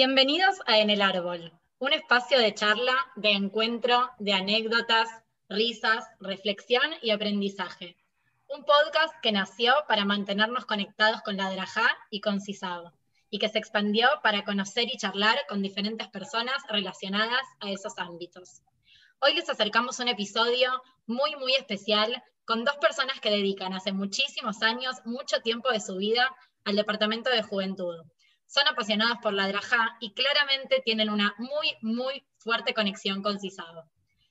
Bienvenidos a En el Árbol, un espacio de charla, de encuentro, de anécdotas, risas, reflexión y aprendizaje. Un podcast que nació para mantenernos conectados con la Drajá y con CISAB, y que se expandió para conocer y charlar con diferentes personas relacionadas a esos ámbitos. Hoy les acercamos un episodio muy, muy especial con dos personas que dedican hace muchísimos años, mucho tiempo de su vida al Departamento de Juventud. Son apasionados por la Drajá y claramente tienen una muy, muy fuerte conexión con CISAB.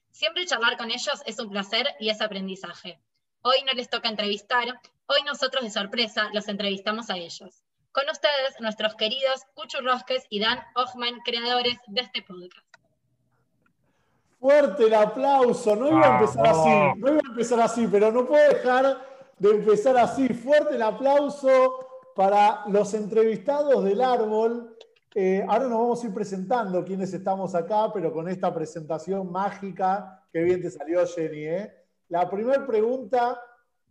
Siempre charlar con ellos es un placer y es aprendizaje. Hoy no les toca entrevistar, hoy nosotros de sorpresa los entrevistamos a ellos. Con ustedes, nuestros queridos Cuchu Rosques y Dan Ochman, creadores de este podcast. Fuerte el aplauso, no iba a empezar así, no iba a empezar así, pero no puedo dejar de empezar así. Fuerte el aplauso para los entrevistados del árbol. Eh, ahora nos vamos a ir presentando quienes estamos acá, pero con esta presentación mágica, que bien te salió Jenny. ¿eh? La primera pregunta,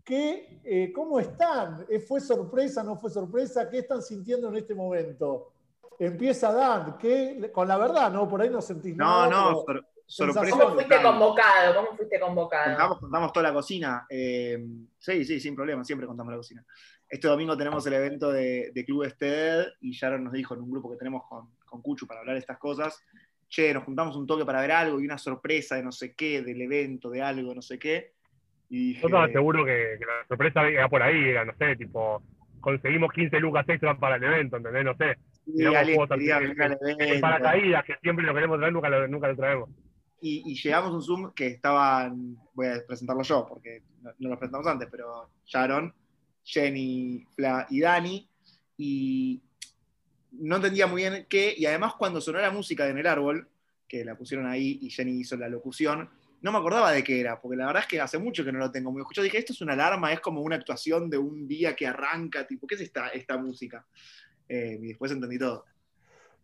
¿qué, eh, ¿cómo están? ¿Fue sorpresa, no fue sorpresa? ¿Qué están sintiendo en este momento? Empieza Dan, ¿qué, con la verdad, ¿no? Por ahí no sentís nada. No, no, sorpresa. ¿Cómo fuiste convocado? ¿Cómo fuiste convocado? Contamos, toda la cocina. Eh, sí, sí, sin problema, siempre contamos la cocina. Este domingo tenemos el evento de, Club Ested y Sharon nos dijo en un grupo que tenemos con, con Cuchu para hablar de estas cosas, che, nos juntamos un toque para ver algo y una sorpresa de no sé qué, del evento, de algo, no sé qué. Y Yo estaba seguro que, la sorpresa era por ahí, era, no sé, tipo, conseguimos 15 lucas extra para el evento, ¿entendés? No sé. Y alguien para caídas, que siempre lo queremos traer, nunca lo, nunca lo traemos y, llegamos a un Zoom que estaban, voy a presentarlo yo porque no, lo presentamos antes, pero Sharon, Jenny, y Dani, y no entendía muy bien qué, y además cuando sonó la música de En el Árbol, que la pusieron ahí y Jenny hizo la locución, no me acordaba de qué era, porque la verdad es que hace mucho que no lo tengo muy escuchado. Dije, esto es una alarma, es como una actuación de un día que arranca, tipo, ¿qué es esta, esta música? Eh, y después entendí todo.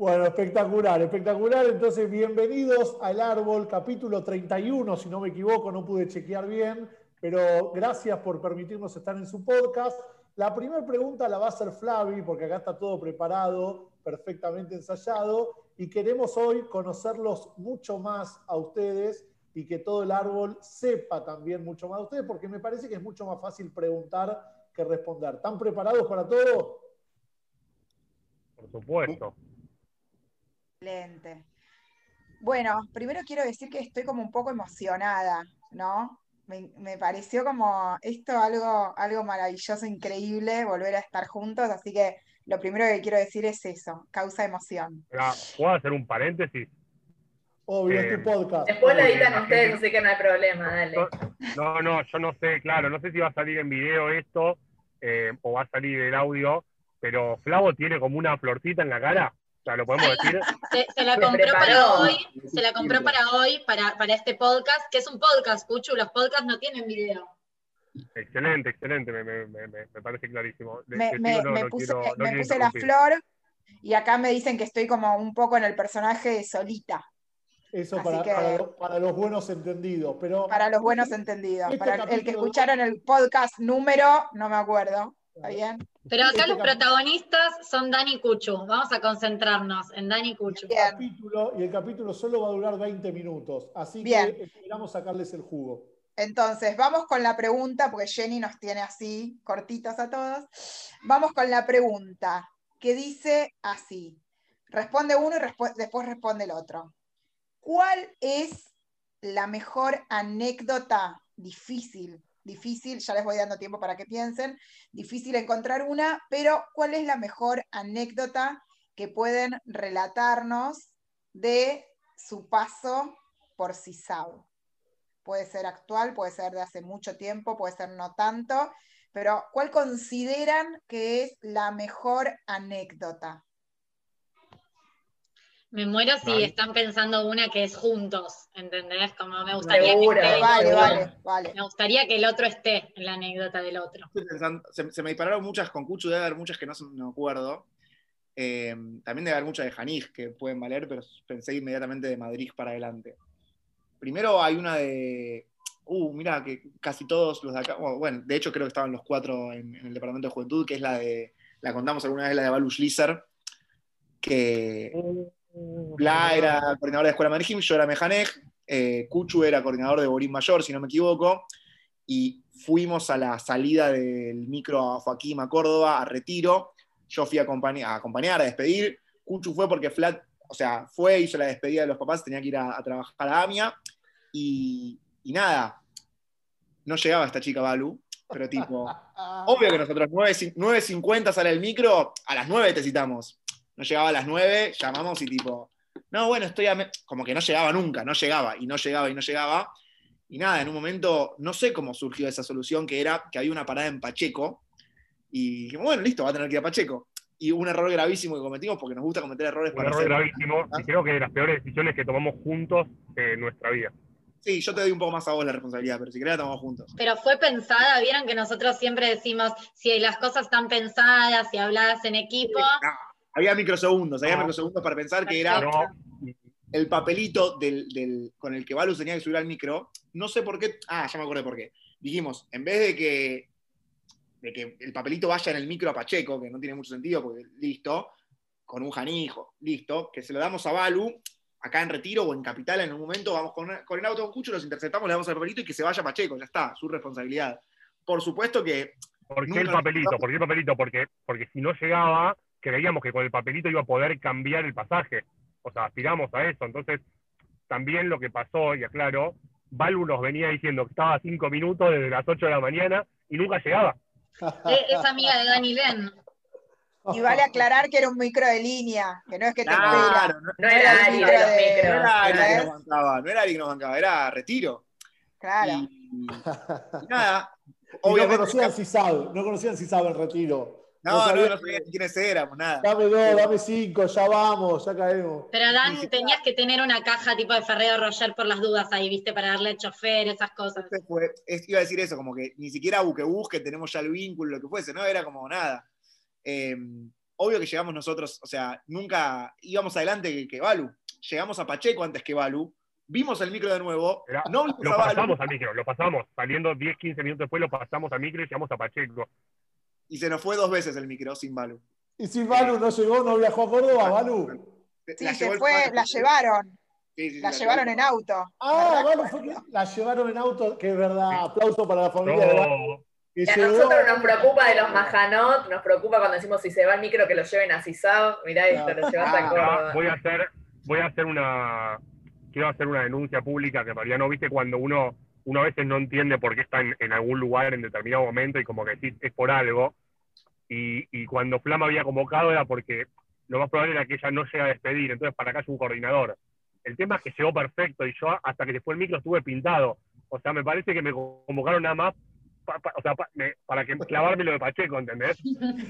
Bueno, espectacular, espectacular. Entonces, bienvenidos al Árbol, capítulo 31, si no me equivoco, no pude chequear bien, pero gracias por permitirnos estar en su podcast. La primera pregunta la va a hacer Flavi, porque acá está todo preparado, perfectamente ensayado, y queremos hoy conocerlos mucho más a ustedes y que todo el árbol sepa también mucho más a ustedes, porque me parece que es mucho más fácil preguntar que responder. ¿Están preparados para todo? Por supuesto. Excelente. Bueno, primero quiero decir que estoy como un poco emocionada, ¿no? Me, pareció como esto algo, algo maravilloso, increíble, volver a estar juntos, así que lo primero que quiero decir es eso, causa emoción. ¿Puedo hacer un paréntesis? Obvio, es tu eh, podcast. Después lo editan ustedes, así que no hay problema, dale. No, no, yo no sé, claro, no sé si va a salir en video esto eh, o va a salir el audio, pero Flavo tiene como una florcita en la cara. O lo podemos decir. Se, la compró para hoy, se la compró para hoy, para, para este podcast, que es un podcast, Puchu, los podcasts no tienen video. Excelente, excelente, me, me, me, me parece clarísimo. Me, puse, puse la flor y acá me dicen que estoy como un poco en el personaje de Solita. Eso para, para, los, buenos entendidos. Pero, para los buenos entendidos. Este para el que escucharon el podcast número, no me acuerdo. ¿Está bien? Pero acá los protagonistas son Dani y Cuchu. Vamos a concentrarnos en Dani y Cuchu. Y el, capítulo, y el capítulo solo va a durar 20 minutos. Así que esperamos sacarles el jugo. Entonces, vamos con la pregunta, porque Jenny nos tiene así, cortitos a todos. Vamos con la pregunta, que dice así. Responde uno y después responde el otro. ¿Cuál es la mejor anécdota difícil difícil, ya les voy dando tiempo para que piensen, difícil encontrar una, pero ¿cuál es la mejor anécdota que pueden relatarnos de su paso por CISAO? Puede ser actual, puede ser de hace mucho tiempo, puede ser no tanto, pero ¿cuál consideran que es la mejor anécdota? Me muero si están pensando una que es juntos, ¿entendés? Como me gustaría, que, me gustaría que el otro esté en la anécdota del otro. se, me dispararon muchas con Cucho, debe haber muchas que no, me acuerdo. Eh, también debe haber muchas de Janij que pueden valer, pero pensé inmediatamente de Madrid para adelante. Primero hay una de. Uh, mira, que casi todos los de acá. Bueno, de hecho creo que estaban los cuatro en, el departamento de juventud, que es la de. La contamos alguna vez, la de Balu Schlisser que Fla era coordinador de escuela Manejim, yo era Mejanej, eh, Cuchu era coordinador de Borín Mayor, si no me equivoco, y fuimos a la salida del micro a Joaquín a Córdoba, a Retiro. Yo fui a, acompañar, a acompañar, a despedir. Cuchu fue porque Flat, o sea, fue, hizo la despedida de los papás, tenía que ir a, trabajar a AMIA. Y, y, nada, no llegaba esta chica Balu, pero tipo, obvio que nosotros 9.50 sale el micro, a las 9 te citamos. No llegaba a las 9, llamamos y tipo, no, bueno, estoy a... Como que no llegaba nunca, no llegaba, y no llegaba, y no llegaba. Y nada, en un momento, no sé cómo surgió esa solución, que era que había una parada en Pacheco, y dijimos, bueno, listo, va a tener que ir a Pacheco. Y un error gravísimo que cometimos, porque nos gusta cometer errores un error gravísimo, y creo que de las peores decisiones que tomamos juntos en nuestra vida. Sí, yo te doy un poco más a vos la responsabilidad, pero si querés la tomamos juntos. Pero fue pensada, vieron que nosotros siempre decimos, si las cosas están pensadas, si habladas en equipo. Había microsegundos, había microsegundos para pensar que era el papelito del, con el que Valus tenía que subir al micro, no sé por qué, ah, ya me acordé por qué. Dijimos, en vez de que, de que el papelito vaya en el micro a Pacheco, que no tiene mucho sentido, porque listo, con un janijo, listo, que se lo damos a Balu, acá en Retiro o en Capital en un momento, vamos con, el auto con Cucho, los interceptamos, le damos el papelito y que se vaya a Pacheco, ya está, su responsabilidad. Por supuesto que... ¿Por qué el papelito? ¿Por qué el papelito? Porque, porque si no llegaba, creíamos que con el papelito iba a poder cambiar el pasaje o sea, aspiramos a eso. Entonces, también lo que pasó, y aclaro, Balu nos venía diciendo que estaba a cinco minutos desde las 8 de la mañana y nunca llegaba. Eh, es amiga de Dani Len. Y vale aclarar que era un micro de línea, que no es que te claro, No, no, era Ari. No era que nos bancaba, no era Ari que nos bancaba, era retiro. Claro. Y, nada. no conocían si sabe, no conocían si sabe el retiro. No, no, no, sabía quiénes éramos, nada. Dame dos, dame cinco, ya vamos, ya caemos. Pero Dan, tenías que tener una caja tipo de Ferrero Roger por las dudas ahí, ¿viste? Para darle chofer, esas cosas. iba a decir eso, como que ni siquiera busque busque, tenemos ya el vínculo, lo que fuese, ¿no? Era como nada. Em, obvio que llegamos nosotros, o sea, nunca íbamos adelante que, que Balu. Llegamos a Pacheco antes que Balu. Vimos el micro de nuevo. no lo pasamos al micro, lo pasamos. Saliendo 10, 15 minutos después, lo pasamos al micro y llegamos a Pacheco y se nos fue dos veces el micro sin Balu. ¿Y sin Balu no llegó, no viajó a Córdoba, Balu? Sí, se fue, la llevaron. la, llevaron en auto. Ah, Balu fue que la llevaron en auto, que es verdad. Aplauso para la familia de Balu. Y a nosotros nos preocupa de los Majanot, nos preocupa cuando decimos si se va el micro que lo lleven a Cisao. Mirá, esto lo llevas a Córdoba. Voy a hacer, voy a hacer una, quiero hacer una denuncia pública que María no viste cuando uno, uno a veces no entiende por qué está en, en, algún lugar en determinado momento y como que decís es por algo. Y, cuando Flama había convocado era porque lo más probable era que ella no llega a despedir, entonces para acá es un coordinador. El tema es que llegó perfecto y yo hasta que después el micro estuve pintado. O sea, me parece que me convocaron nada más o sea, para que clavarme lo de Pacheco, ¿entendés?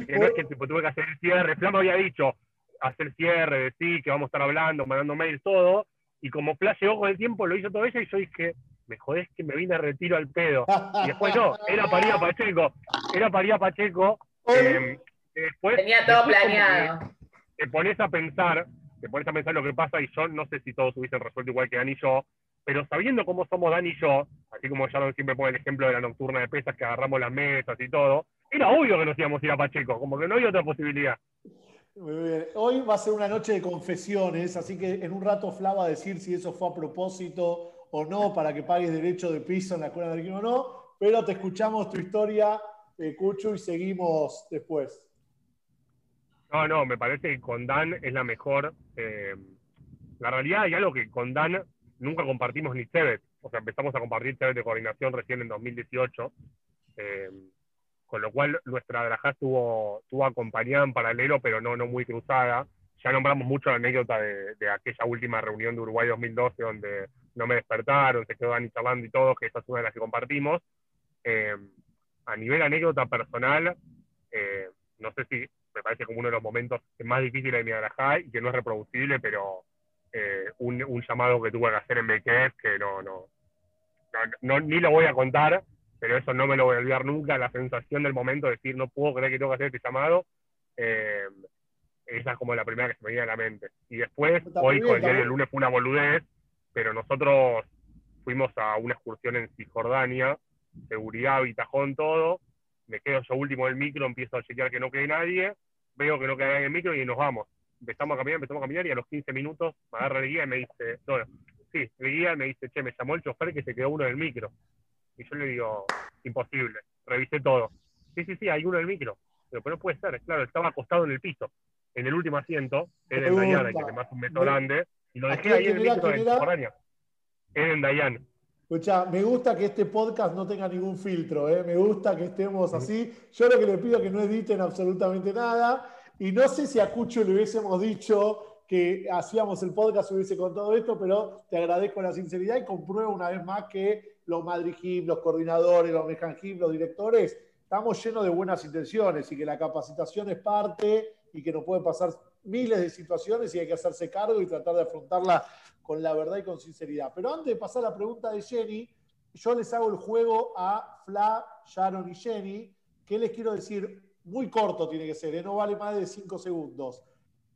Que no que tuve que hacer el cierre. Flama había dicho hacer cierre, decir que vamos a estar hablando, mandando mails, todo. Y como Flash llegó con el tiempo, lo hizo todo ella y yo dije, me jodés que me vine a retiro al pedo. Y después no, era para ir a Pacheco. Era para ir a Pacheco eh, después, Tenía todo planeado. Te pones a pensar, te pones a pensar lo que pasa y yo no sé si todos hubiesen resuelto igual que Dani y yo, pero sabiendo cómo somos Dani y yo, así como Sharon siempre pone el ejemplo de la nocturna de pesas que agarramos las mesas y todo, era obvio que nos íbamos a ir a Pacheco, como que no había otra posibilidad. Muy bien. Hoy va a ser una noche de confesiones, así que en un rato Fla va a decir si eso fue a propósito o no, para que pagues derecho de piso en la escuela de o no, pero te escuchamos tu historia eh, Cucho, y seguimos después. No, no, me parece que con Dan es la mejor. Eh, la realidad hay algo que con Dan nunca compartimos ni CEBET. O sea, empezamos a compartir CEBET de coordinación recién en 2018. Eh, con lo cual nuestra drajá estuvo, estuvo acompañada en paralelo, pero no, no muy cruzada. Ya nombramos mucho la anécdota de, aquella última reunión de Uruguay 2012, donde no me despertaron, se quedó Dani charlando y todo, que esa es una de las que compartimos. Eh, a nivel anécdota personal, eh, no sé si me parece como uno de los momentos más difíciles de mi garajá y que no es reproducible, pero eh, un, llamado que tuve que hacer en BKF que no, no, no, ni lo voy a contar, pero eso no me lo voy a olvidar nunca, la sensación del momento de decir, no puedo creer que tengo que hacer este llamado, esa es como la primera que se me viene a la mente. Y después, hoy con el día del lunes fue una boludez, pero nosotros fuimos a una excursión en Cisjordania, seguridad, bitajón, todo. Me quedo yo último del micro, empiezo a chequear que no quede nadie, veo que no queda nadie en el micro y nos vamos. empezamos a caminar, empezamos a caminar y a los 15 minutos me agarra el guía y me dice, no, sí, el guía me dice, che, me llamó el chofer que se quedó uno del micro. Y yo le digo, imposible, revisé todo. Sí, sí, sí, hay uno del micro. Pero, pero no puede ser, claro, estaba acostado en el piso, en el último asiento, en el Dayan, que es más un metro grande, y lo dejé ahí en el micro de. En Dayan. Escucha, me gusta que este podcast no tenga ningún filtro, ¿eh? me gusta que estemos así. Yo lo que le pido es que no editen absolutamente nada. Y no sé si a Cucho le hubiésemos dicho que hacíamos el podcast, hubiese contado esto, pero te agradezco la sinceridad y compruebo una vez más que los Madrid Gym, los coordinadores, los Mejan Gym, los directores, estamos llenos de buenas intenciones y que la capacitación es parte y que nos pueden pasar miles de situaciones y hay que hacerse cargo y tratar de afrontarla con la verdad y con sinceridad. Pero antes de pasar a la pregunta de Jenny, yo les hago el juego a Fla, Sharon y Jenny, que les quiero decir, muy corto tiene que ser, ¿eh? no vale más de cinco segundos.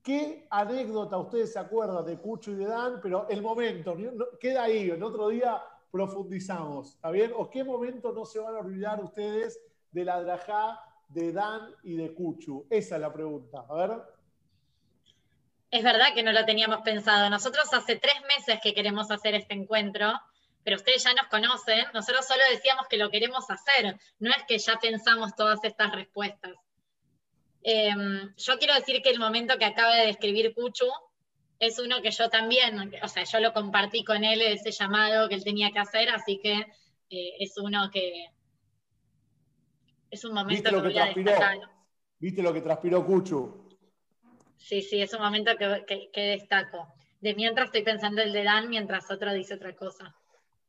¿Qué anécdota ustedes se acuerdan de Cucho y de Dan? Pero el momento, queda ahí, en otro día profundizamos, ¿está bien? ¿O qué momento no se van a olvidar ustedes de la drajá de Dan y de Cuchu? Esa es la pregunta. A ver. Es verdad que no lo teníamos pensado. Nosotros hace tres meses que queremos hacer este encuentro, pero ustedes ya nos conocen. Nosotros solo decíamos que lo queremos hacer. No es que ya pensamos todas estas respuestas. Em, yo quiero decir que el momento que acaba de describir Cuchu es uno que yo también, o sea, yo lo compartí con él, ese llamado que él tenía que hacer, así que eh, es uno que es un momento que, voy a destacar. ¿Viste lo que transpiró Cuchu? Sí, sí, es un momento que, destaco. De mientras estoy pensando el de Dan, mientras otro dice otra cosa.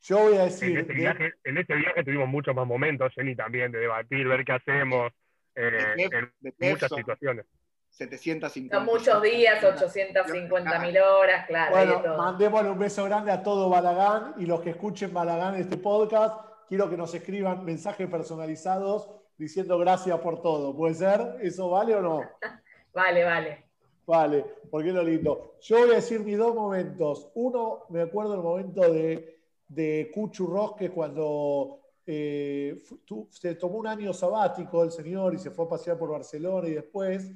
Yo voy a decir. En este, viaje, tuvimos muchos más momentos, Jenny, también, de debatir, ver qué hacemos, eh, en muchas situaciones. 750. Son muchos días, 850 mil horas, claro. Bueno, mandémosle un beso grande a todo Balagán y los que escuchen Balagán en este podcast, quiero que nos escriban mensajes personalizados diciendo gracias por todo. ¿Puede ser? ¿Eso vale o no? vale, vale. Vale, porque es lo lindo. Yo voy a decir mis dos momentos. Uno, me acuerdo el momento de, de Cuchu Rosque cuando eh, se tomó un año sabático el señor y se fue a pasear por Barcelona y después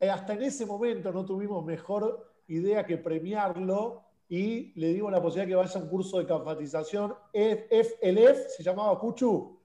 eh, hasta en ese momento no tuvimos mejor idea que premiarlo y le dimos la posibilidad que vaya a un curso de capacitación. FLF se llamaba Cuchu.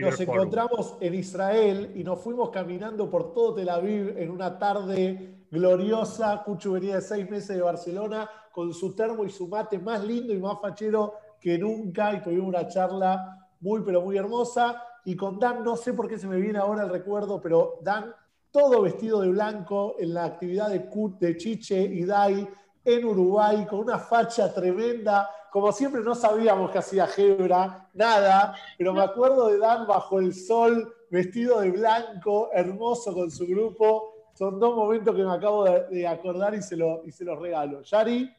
Nos encontramos en Israel y nos fuimos caminando por todo Tel Aviv en una tarde gloriosa. Cuchu venía de seis meses de Barcelona con su termo y su mate más lindo y más fachero que nunca y tuvimos una charla muy, pero muy hermosa y con Dan, no sé por qué se me viene ahora el recuerdo, pero Dan, todo vestido de blanco en la actividad de, de Chiche y Dai en Uruguay, con una facha tremenda. Como siempre no sabíamos que hacía Gebra, nada, pero me acuerdo de Dan bajo el sol, vestido de blanco, hermoso con su grupo. Son dos momentos que me acabo de, acordar y se, lo, los regalo. Yari.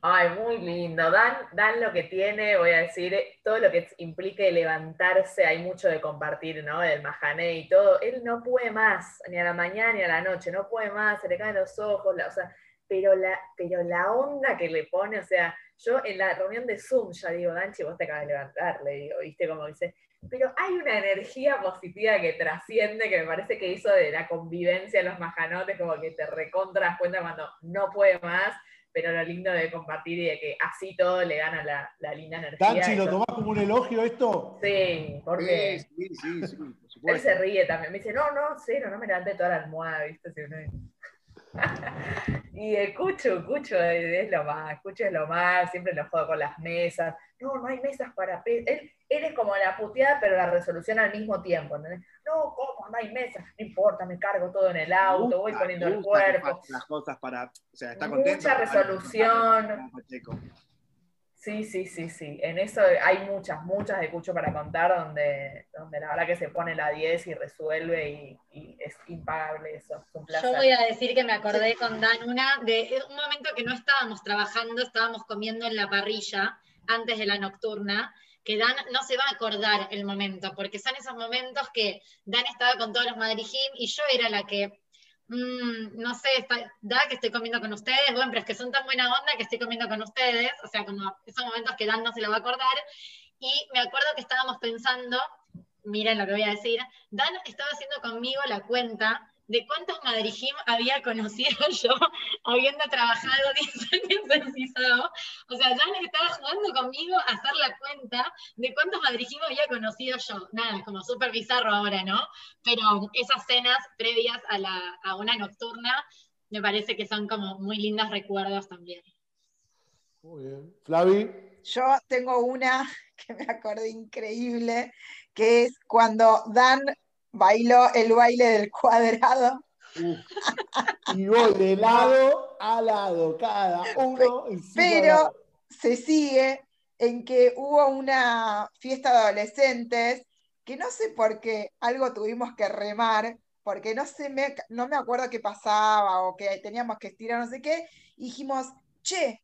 Ay, muy lindo. Dan, Dan lo que tiene, voy a decir, todo lo que implique levantarse, hay mucho de compartir, ¿no? El majané y todo. Él no puede más, ni a la mañana ni a la noche, no puede más, se le caen los ojos, o sea, pero la, pero la onda que le pone, o sea, yo en la reunión de Zoom ya digo, Danchi, vos te acabas de levantar, le digo, ¿viste? Como dice, pero hay una energía positiva que trasciende, que me parece que hizo de la convivencia en los majanotes, como que te recontras cuenta cuando no puede más pero lo lindo de compartir y de que así todo le gana la, la linda energía. Danchi, ¿lo tomás como un elogio esto? Sí, porque sí, sí, sí, él se ríe también. Me dice, no, no, cero, no me levanté toda la almohada, ¿viste? y el Cucho, Cucho es lo más, Cucho es lo más, siempre lo juego con las mesas. No, no hay mesas para... Él, él es como la puteada, pero la resolución al mismo tiempo, ¿entendés? No, ¿cómo? No hay mesas, no importa, me cargo todo en el auto, voy poniendo el cuerpo. Las cosas para... O sea, está contento. Mucha resolución. Sí, sí, sí, sí. En eso hay muchas, muchas de Cucho para contar donde, donde la verdad que se pone la 10 y resuelve y, es impagable eso. Yo voy a decir que me acordé con Dan una de un momento que no estábamos trabajando, estábamos comiendo en la parrilla antes de la nocturna, que Dan no se va a acordar el momento, porque son esos momentos que Dan estaba con todos los Madrid y yo era la que Mm, no sé, da que estoy comiendo con ustedes, bueno, pero es que son tan buena onda que estoy comiendo con ustedes, o sea, como esos momentos que Dan no se lo va a acordar. Y me acuerdo que estábamos pensando, miren lo que voy a decir, Dan estaba haciendo conmigo la cuenta de cuántos Madrid había conocido yo habiendo trabajado 10 años en CISAO. O sea, Jan estaba jugando conmigo a hacer la cuenta de cuántos Madrid había conocido yo. Nada, como súper bizarro ahora, ¿no? Pero esas cenas previas a, la, a una nocturna me parece que son como muy lindos recuerdos también. Muy bien. Flavi. Yo tengo una que me acordé increíble, que es cuando Dan bailó el baile del cuadrado. y voy de lado a lado, cada uno. Pero se sigue en que hubo una fiesta de adolescentes que no sé por qué algo tuvimos que remar, porque no, sé, me, no me acuerdo qué pasaba o que teníamos que estirar no sé qué, y dijimos, che,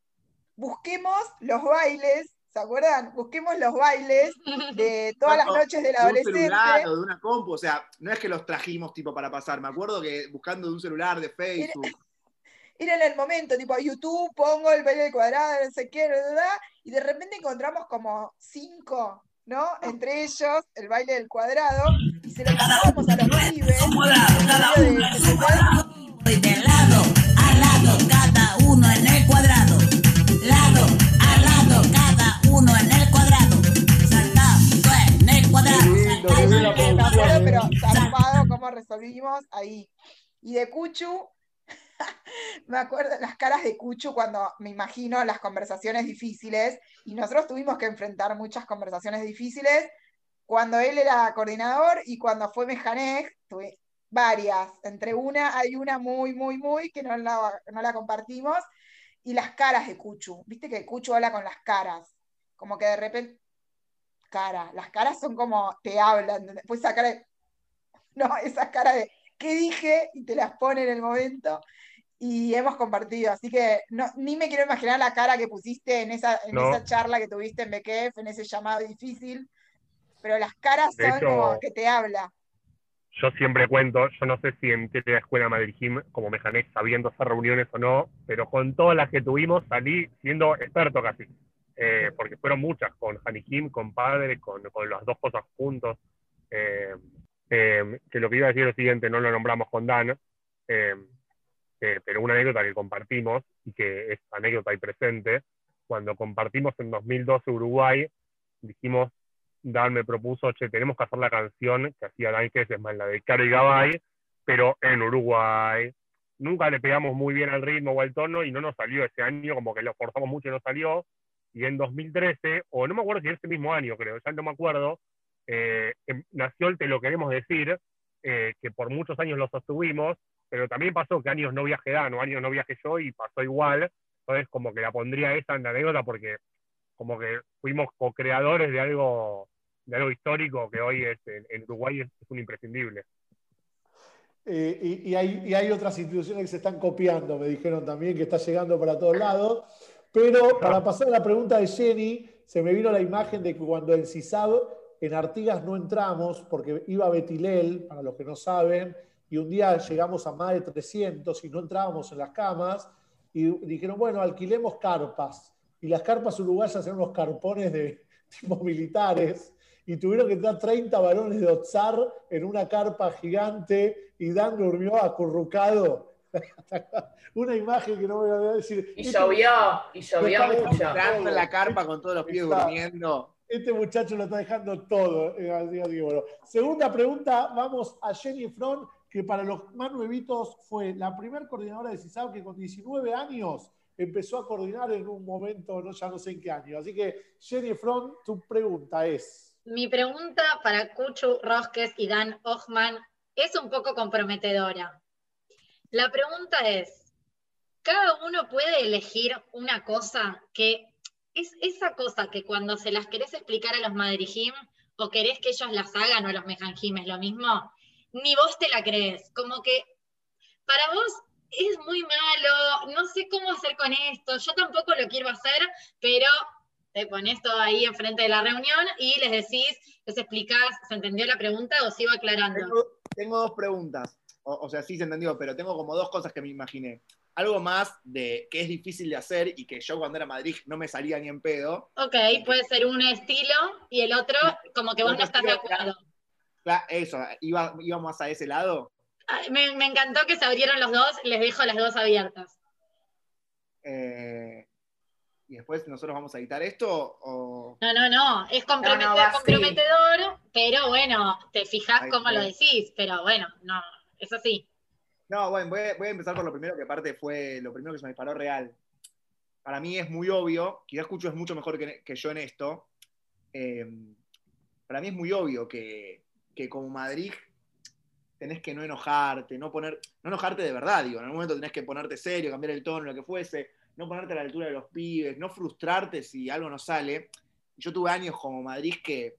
busquemos los bailes ¿Se acuerdan? Busquemos los bailes de todas las noches del adolescente. De un celular o de una compu, o sea, no es que los trajimos tipo para pasar, me acuerdo que buscando de un celular, de Facebook. Era, en el momento, tipo YouTube, pongo el baile de cuadrado, no sé qué, ¿verdad? y de repente encontramos como cinco, ¿no? Entre ellos, el baile del cuadrado, y se lo pasamos a los pibes. Cada uno de lado a lado, cada uno pero zarpado cómo resolvimos ahí. Y de Cuchu, me acuerdo las caras de Cuchu cuando me imagino las conversaciones difíciles, y nosotros tuvimos que enfrentar muchas conversaciones difíciles cuando él era coordinador y cuando fue Mejanej, tuve varias. Entre una hay una muy, muy, muy que no la, no la compartimos, y las caras de Cuchu. Viste que Cuchu habla con las caras, como que de repente, cara, las caras son como, te hablan, después esa cara de, no, esa cara de, ¿qué dije? Y te las pone en el momento. Y hemos compartido, así que no, ni me quiero imaginar la cara que pusiste en esa, en esa charla que tuviste en BKF, en ese llamado difícil, pero las caras son como que te habla. yo siempre cuento, yo no sé si en la escuela Madrid Gym, como Mejanex, sabiendo hacer reuniones o no, pero con todas las que tuvimos salí siendo experto casi, eh, porque fueron muchas, con Kim, con Padre, con, con las dos cosas juntos. Eh, eh, que lo que iba a decir es lo siguiente, no lo nombramos con Dan, pero una anécdota que compartimos y que es anécdota y presente, cuando compartimos en 2012 Uruguay, dijimos, Dan me propuso, che, tenemos que hacer la canción que hacía Dan que es más la de Caro y Gabay, pero en Uruguay. Nunca le pegamos muy bien al ritmo o al tono y no nos salió ese año, como que lo forzamos mucho y no salió. Y en 2013, o no me acuerdo si ese mismo año, creo, ya no me acuerdo, eh, em, nació el Te lo queremos decir, eh, que por muchos años lo sostuvimos, pero también pasó que años no viajé Dan o años no viajé yo y pasó igual. Entonces, como que la pondría esa en la anécdota porque como que fuimos co-creadores de algo de algo histórico que hoy es, en, Uruguay es, un imprescindible. Eh, y, hay, otras instituciones que se están copiando, me dijeron también que está llegando para todos lados. Pero para pasar a la pregunta de Jenny, se me vino la imagen de que cuando en CISAB, en Artigas no entramos, porque iba Betilel, para los que no saben, y un día llegamos a más de 300 y no entrábamos en las camas, y dijeron, bueno, alquilemos carpas. Y las carpas uruguayas eran unos carpones de tipo militares y tuvieron que entrar 30 varones de Otzar en una carpa gigante y Dan durmió acurrucado. Una imagen que no voy a decir. Y llovió, y llovió mucho. Entrando en la carpa con todos los pies durmiendo. Este muchacho lo está dejando todo. Eh, segunda pregunta, vamos a Jenny Fron, que para los más nuevitos fue la primera coordinadora de CISAB que con 19 años empezó a coordinar en un momento, no, ya no sé en qué año. Así que, Jenny Fron, tu pregunta es. Mi pregunta para Kuchu Rosques y Dan Ochman es un poco comprometedora. La pregunta es, ¿cada uno puede elegir una cosa que es esa cosa que cuando se las querés explicar a los Madrijim o querés que ellos las hagan o a los Mejanjim es lo mismo? Ni vos te la crees. Como que para vos es muy malo, no sé cómo hacer con esto, yo tampoco lo quiero hacer, pero te pones todo ahí enfrente de la reunión y les decís, les explicás, ¿se entendió la pregunta o sigo aclarando? Tengo, dos preguntas, o, sea, sí se entendió, pero tengo como dos cosas que me imaginé. Algo más de que es difícil de hacer y que yo cuando era Madrid no me salía ni en pedo. Ok, puede ser un estilo y el otro como que vos no estás de acuerdo. eso, ¿iba, ¿íbamos a ese lado? Me, me encantó que se abrieron los dos, les dejo las dos abiertas. Eh, y después nosotros vamos a editar esto o. No, no, no, es compromete- No, no, va así. comprometedor, pero bueno, te fijas cómo lo decís, pero bueno, no, es así. No, bueno, voy a, empezar por lo primero, que aparte fue lo primero que se me disparó real. Para mí es muy obvio, quizás Cucho es mucho mejor que, que yo en esto. eh, para mí es muy obvio que, que como Madrid tenés que no enojarte, no poner, no enojarte de verdad, digo, en algún momento tenés que ponerte serio, cambiar el tono, lo que fuese, no ponerte a la altura de los pibes, no frustrarte si algo no sale. Yo tuve años como Madrid que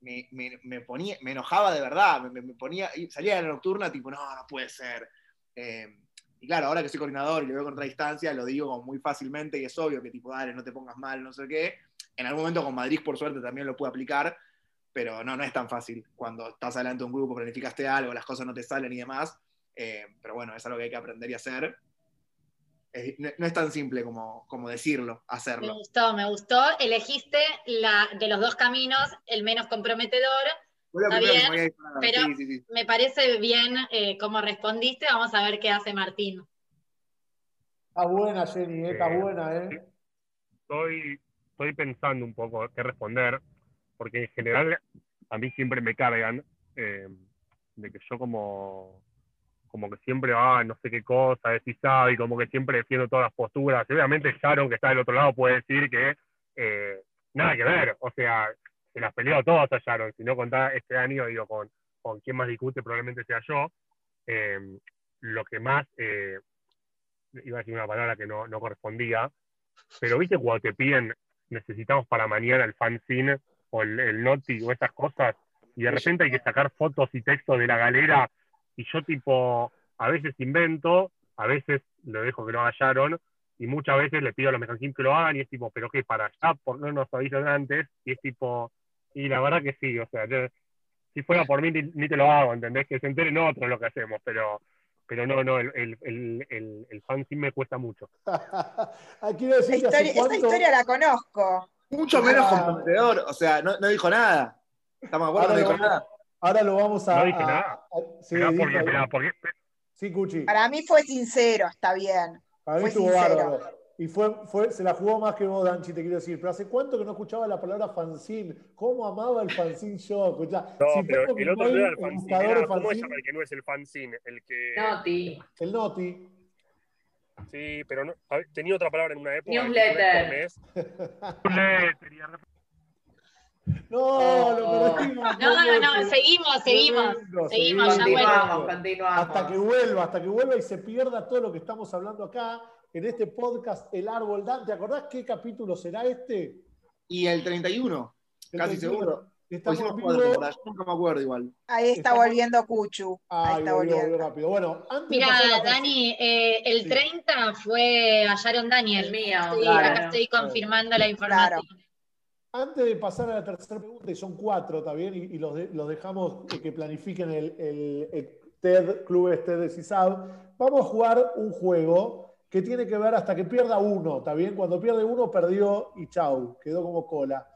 me, me- me ponía, me enojaba de verdad, me, me- ponía, salía de la nocturna tipo, no, no puede ser. Eh, y claro, ahora que soy coordinador y lo veo contra distancia, lo digo muy fácilmente y es obvio que tipo, dale, no te pongas mal, no sé qué. En algún momento con Madrid, por suerte, también lo pude aplicar, pero no, no es tan fácil. Cuando estás adelante de un grupo, planificaste algo, las cosas no te salen y demás. Eh, pero bueno, es algo que hay que aprender y hacer. Es- no, no es tan simple como, como decirlo, Me hacerlo. gustó, me gustó. Elegiste la, de los dos caminos el menos comprometedor. Está bien, me pero- Sí, sí, sí. Me parece bien eh, cómo respondiste. Vamos a ver qué hace Martín. Está buena, Jenny, eh, está Eh, buena, ¿eh? Estoy, estoy pensando un poco qué responder, porque en general a mí siempre me cargan eh, de que yo como, como que siempre, ah, no sé qué cosa, es y como que siempre defiendo todas las posturas. Y obviamente Sharon, que está del otro lado, puede decir que eh, nada que ver, o sea, se las peleó todas a Sharon, si no contá este año, digo, con, con quien más discute probablemente sea yo. Eh, lo que más, eh, iba a decir una palabra que no, no correspondía, pero viste cuando te piden, necesitamos para mañana el fanzine o el, el noti o esas cosas, y de repente hay que sacar fotos y textos de la galera, y yo tipo, a veces invento, a veces lo dejo que lo haga Sharon, y muchas veces le pido a los mecanismos que lo hagan, y es tipo, pero que para allá, por no nos avisan antes, y es tipo, y la verdad que sí, o sea, yo- si fuera por mí ni, ni te lo hago, ¿entendés? Que se enteren otros lo que hacemos, pero, pero no, no, el, el, el, el, el fanzine me cuesta mucho. Ah, Esa decir historia, esa cuánto- historia la conozco. Mucho menos Ah. comprometedor, o sea, no, no dijo nada. ¿Estamos de acuerdo? Ahora No dijo nada. Ahora lo vamos a. No dije a- nada. a- sí, porque, Sí, Cuchi. Para mí fue sincero, está bien. Para mí fue estuvo sincero. bárbaro. Y fue, fue, se la jugó más que vos, Danchi, te quiero decir. Pero ¿hace cuánto que no escuchaba la palabra fanzine? ¿Cómo amaba el fanzine yo? Escuchá, No, si pero el otro no era el fanzine, era, ¿cómo se fanzine, llama el que no es el fanzine? El que... No, ti. el Noti. Sí, pero no, ver, tenía otra palabra en una época. Newsletter. Newsletter, No, lo perdimos. No, no, no, seguimos, seguimos. Seguimos, ya Continuamos, vuelvo. continuamos. Hasta que vuelva, hasta que vuelva y se pierda todo lo que estamos hablando acá en este podcast El Árbol Dan. ¿Te acordás qué capítulo será este? Y el 31, El casi 31. seguro. Estamos cuatro vivo. yo nunca me acuerdo igual. Ahí está Estamos- volviendo Cuchu. Ahí Ay, está volvió, volvió volviendo. rápido. Bueno, antes de Mira, Dani, eh, el Sí. 30 fue a Sharon Daniel. El mío, Sí, claro. acá estoy confirmando la información. Antes de pasar a la tercera pregunta, y son cuatro, ¿está bien? Y, los, de- los dejamos que planifiquen el, el- el TED, Clubes TED de CISAB, vamos a jugar un juego que tiene que ver hasta que pierda uno, ¿está bien? Cuando pierde uno, perdió y chau, quedó como cola.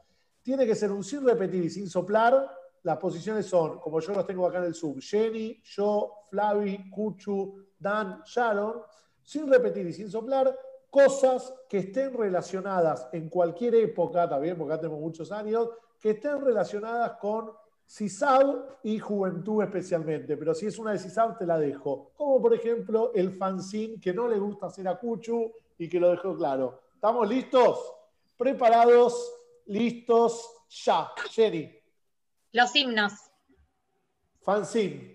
Tiene que ser un sin repetir y sin soplar. Las posiciones son, como yo los tengo acá en el sub, Jenny, yo, Flavi, Cuchu, Dan, Sharon, sin repetir y sin soplar, cosas que estén relacionadas en cualquier época, también porque acá tenemos muchos años, que estén relacionadas con CISAB y juventud especialmente. Pero si es una de CISAB, te la dejo. Como por ejemplo el fanzine que no le gusta hacer a Cuchu y que lo dejó claro. ¿Estamos listos? ¿Preparados? ¿Listos? Ya. Jenny, Los himnos. fanzine.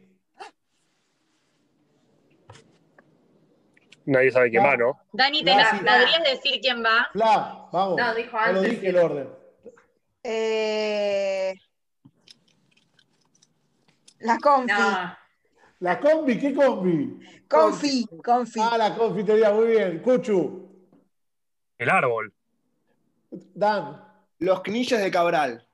Nadie sabe quién va, ¿no? Dani, ¿te Gracias. podrías decir quién va? Fla, vamos. No, dijo Ya lo antes, dije el orden. Eh, La confi. No, La combi, ¿qué combi? Confi, confi. Ah, la confitería, muy bien. Cuchu, El árbol. Dan, Los Knilles de Cabral.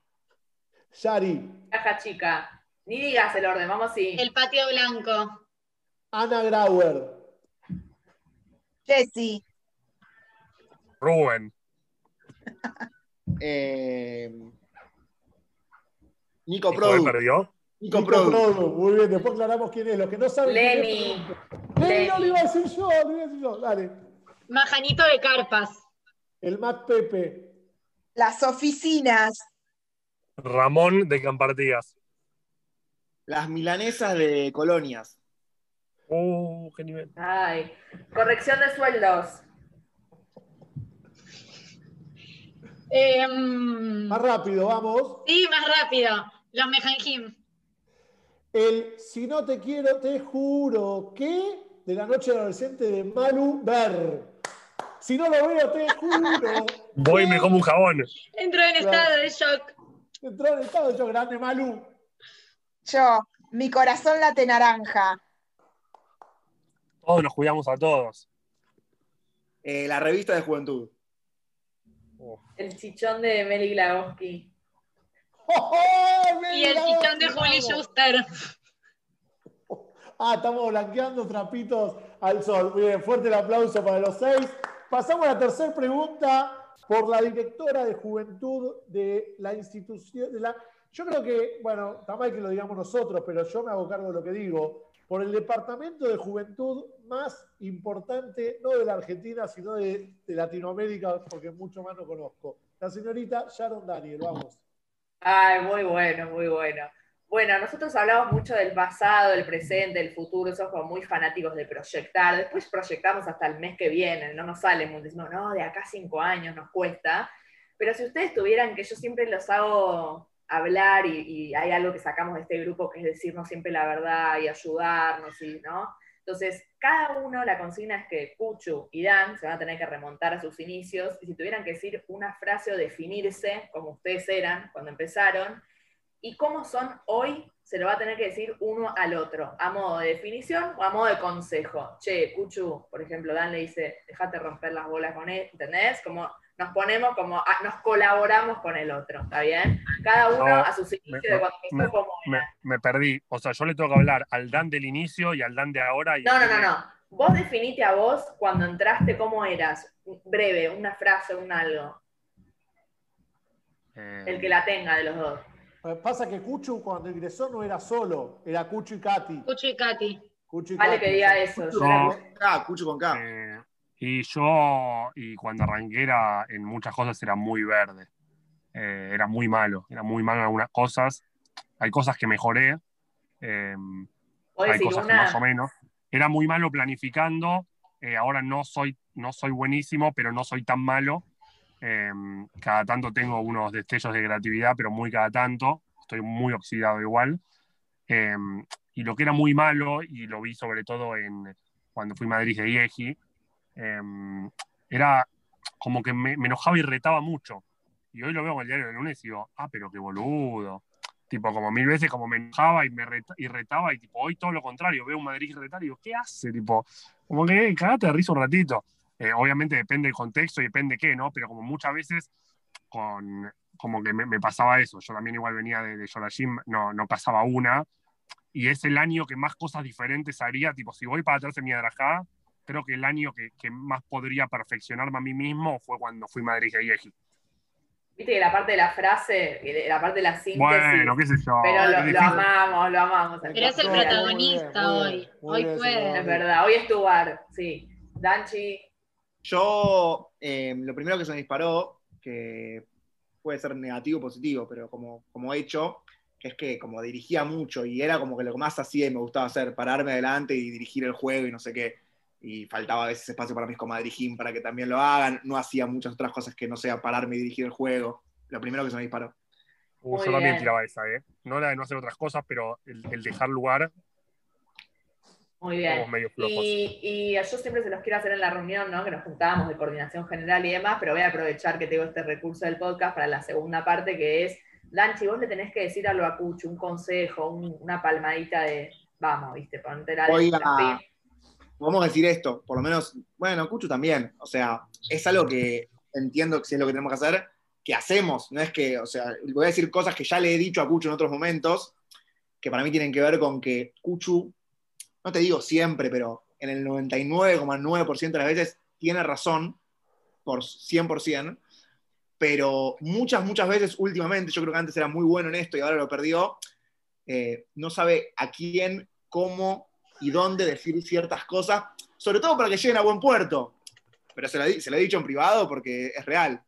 Yari, caja chica. Ni digas el orden, vamos así. El patio blanco. Ana Grauer, Jessy, Rubén. Eh, Nico ¿Y Joel Produ. perdió? Nico Nico Produ. Produ, muy bien, después aclaramos quién es. Los que no saben Lenny. Lenny, no lo iba a decir yo, lo iba a decir yo. Dale. Majanito de Carpas. El Mac Pepe. Las oficinas. Ramón de Campartías. Las milanesas de colonias. Uh, qué nivel. Ay, corrección de sueldos. Em, Más rápido, vamos. sí, más rápido. Los Mejanjim. El Si no te quiero, te juro que de la noche adolescente de Malu Ber. Si no lo veo, te juro. Voy y me como un jabón. Entró en Claro. estado de shock. Entró en estado yo, grande Malu. Yo, mi corazón late naranja. Todos nos cuidamos a todos. Eh, la revista de juventud. El chichón de Meli Glagowski. ¡Oh, oh, Y el chichón de. Juli Schuster. Ah, estamos blanqueando trapitos al sol. Muy bien, fuerte el aplauso para los seis. Pasamos a la tercera pregunta por la directora de juventud de la institución. De la, yo creo que, bueno, está mal que lo digamos nosotros, pero yo me hago cargo de lo que digo. Por el departamento de juventud más importante, no de la Argentina, sino de, Latinoamérica, porque mucho más no conozco. La señorita Sharon Daniel, vamos. Ay, muy bueno, muy bueno. Bueno, nosotros hablamos mucho del pasado, del presente, del futuro, somos como muy fanáticos de proyectar. Después proyectamos hasta el mes que viene, no nos sale muy, decimos, no, de acá cinco años nos cuesta. Pero si ustedes tuvieran, que yo siempre los hago hablar y, hay algo que sacamos de este grupo que es decirnos siempre la verdad y ayudarnos, y, ¿no? Entonces, cada uno, la consigna es que Cuchu y Dan se van a tener que remontar a sus inicios y si tuvieran que decir una frase o definirse como ustedes eran cuando empezaron y cómo son hoy, se lo va a tener que decir uno al otro, a modo de definición o a modo de consejo. Che, Cuchu, por ejemplo, Dan le dice, dejate romper las bolas con él, ¿entendés? Como nos ponemos como, ah, nos colaboramos con el otro, ¿está bien? Cada uno No, a sus inicios me- de cuando me- empezó como me, era. me perdí. O sea, yo le tengo que hablar al Dan del inicio y al Dan de ahora. Y No, no, no, no. Vos definite a vos cuando entraste cómo eras. Breve, una frase, un algo. Eh, El que la tenga de los dos. Eh, Pasa que Cuchu cuando ingresó no era solo, era Cuchu y Katy. Cucho y Katy. Cuchu y Vale Katy. que diga eso. Cuchu No. con K, Cucho con K. eh, y yo, y cuando arranqué, era, en muchas cosas era muy verde. Eh, era muy malo. Era muy malo en algunas cosas. Hay cosas que mejoré. eh, hay cosas que una. más o menos. Era muy malo planificando. eh, ahora no soy, no soy buenísimo, pero no soy tan malo. Eh, cada tanto tengo unos destellos de creatividad, pero muy cada tanto. Estoy muy oxidado igual. Eh, y lo que era muy malo, y lo vi sobre todo en, cuando fui a Madrid de IEGI, eh, era como que me, me enojaba y retaba mucho. Y hoy lo veo en el diario del lunes y digo, ah, pero qué boludo. Tipo, como mil veces como me enojaba y me reta- y retaba, y tipo, hoy todo lo contrario, veo un Madrid retar y digo, ¿qué hace? Tipo, como que eh, cagate de risa un ratito. Eh, obviamente depende del contexto y depende qué, ¿no? Pero como muchas veces con, como que me, me pasaba eso. Yo también igual venía de, de no, no pasaba una. Y es el año que más cosas diferentes haría. Tipo, si voy para atrás en mi adrajá, creo que el año que, que más podría perfeccionarme a mí mismo fue cuando fui a Madrid IEGI. Viste que la parte de la frase, la parte de la síntesis. Bueno, qué sé yo. pero lo, amamos, lo amamos. Pero es el protagonista muy bien, muy hoy. bien, Hoy puede. Es verdad, hoy es tu bar, sí. Danchi, Yo, eh, lo primero que se me disparó, que puede ser negativo o positivo, pero como, como hecho, que es que como dirigía mucho y era como que lo que más hacía y me gustaba hacer, pararme adelante y dirigir el juego y no sé qué. Y faltaba a veces espacio para mis comadrijín para que también lo hagan. No hacía muchas otras cosas que no sea pararme y dirigir el juego. Lo primero que se me disparó. Uh, yo también bien. tiraba esa, ¿eh? No la de no hacer otras cosas, pero el, el dejar lugar, muy bien. Y, y yo siempre se los quiero hacer en la reunión, ¿no? Que nos juntábamos de coordinación general y demás, pero voy a aprovechar que tengo este recurso del podcast para la segunda parte, que es, Danchi, vos le tenés que decir a Cucho, un consejo, un- una palmadita de, vamos, viste, ponte la la- Vamos a decir esto, por lo menos, bueno, Cucho también. O sea, es algo que entiendo que si es lo que tenemos que hacer, que hacemos. No es que, o sea, voy a decir cosas que ya le he dicho a Cucho en otros momentos, que para mí tienen que ver con que Cucho, no te digo siempre, pero en el 99,9% de las veces tiene razón, por 100%, pero muchas, muchas veces últimamente, yo creo que antes era muy bueno en esto y ahora lo perdió, eh, no sabe a quién, cómo y dónde decir ciertas cosas, sobre todo para que lleguen a buen puerto. Pero se lo, se lo he dicho en privado porque es real.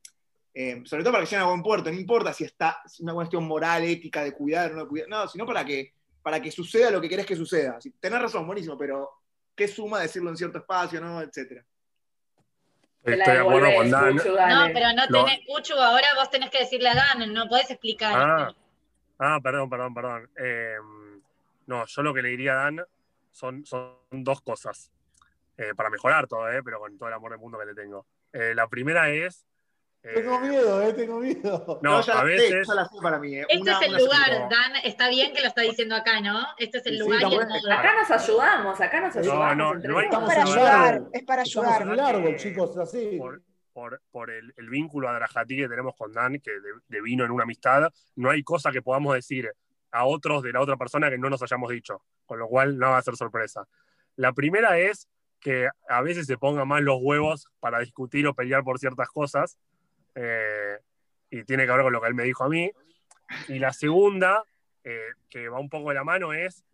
Eh, sobre todo para que lleguen a buen puerto, no importa si está si es una cuestión moral, ética, de cuidar o no cuidar, no, sino para que, para que suceda lo que querés que suceda. Si, tenés razón, buenísimo, pero ¿qué suma decirlo en cierto espacio, no? Etcétera. Estoy de acuerdo con Dan. No, pero no tenés, Uchu, ahora vos tenés que decirle a Dan, no podés explicar. Ah, ah, perdón, perdón, perdón. Eh, no, yo lo que le diría a Dan son, son dos cosas. Eh, para mejorar todo, eh, pero con todo el amor del mundo que le tengo. Eh, la primera es. eh, Tengo miedo, eh, tengo miedo. No, ya a sé, veces. ya la sé para mí. eh. Este Una- es el lugar, sola. Dan, está bien que lo está diciendo acá, ¿no? Este es el Sí, lugar y el modo. Acá nos ayudamos, acá nos No, ayudamos. no, entre no hay- Es para Estamos ayudar, es para Estamos en ayudar. árbol, Eh, chicos, así. por, por, por el, el vínculo a Drajatí que tenemos con Dan, que de, de vino en una amistad, no hay cosa que podamos decir a otros de la otra persona que no nos hayamos dicho, con lo cual no va a ser sorpresa. La primera es que a veces se pongan más los huevos para discutir o pelear por ciertas cosas, eh, y tiene que ver con lo que él me dijo a mí. Y la segunda, eh, que va un poco de la mano, es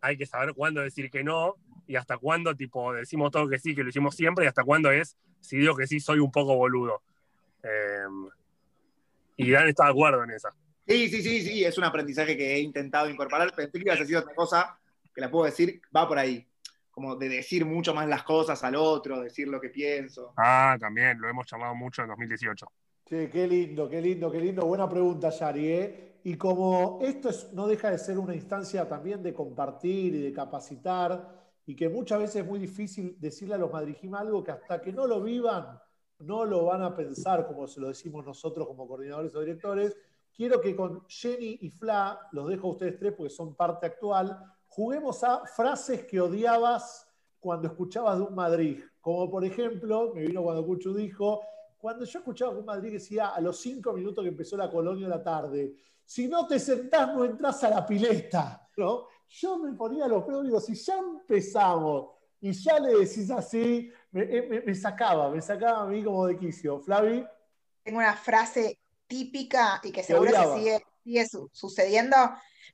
hay que saber cuándo decir que no y hasta cuándo, tipo, decimos todo que sí, que lo hicimos siempre, y hasta cuándo es, si digo que sí, soy un poco boludo. Eh, y Dan está de acuerdo en esa. Sí, sí, sí, sí, es un aprendizaje que he intentado incorporar. Pensé que ibas a decir otra cosa, que la puedo decir, va por ahí. Como de decir mucho más las cosas al otro, decir lo que pienso. Ah, también, lo hemos llamado mucho en 2018. Che, qué lindo, qué lindo, qué lindo. Buena pregunta, Yari. ¿eh? Y como esto es- no deja de ser una instancia también de compartir y de capacitar, y que muchas veces es muy difícil decirle a los madrijim algo que hasta que no lo vivan, no lo van a pensar, como se lo decimos nosotros como coordinadores o directores. Quiero que con Jenny y Fla, los dejo a ustedes tres porque son parte actual, juguemos a frases que odiabas cuando escuchabas de un Madrid. Como por ejemplo, me vino cuando Cuchu dijo, cuando yo escuchaba que un Madrid decía a los cinco minutos que empezó la colonia de la tarde, si no te sentás no entras a la pileta, ¿no? Yo me ponía los pelos y digo, si ya empezamos y ya le decís así, me, me- me sacaba, me sacaba a mí como de quicio. Flavi, Tengo una frase típica y que Que seguro se odiaba. sigue, sigue su- sucediendo.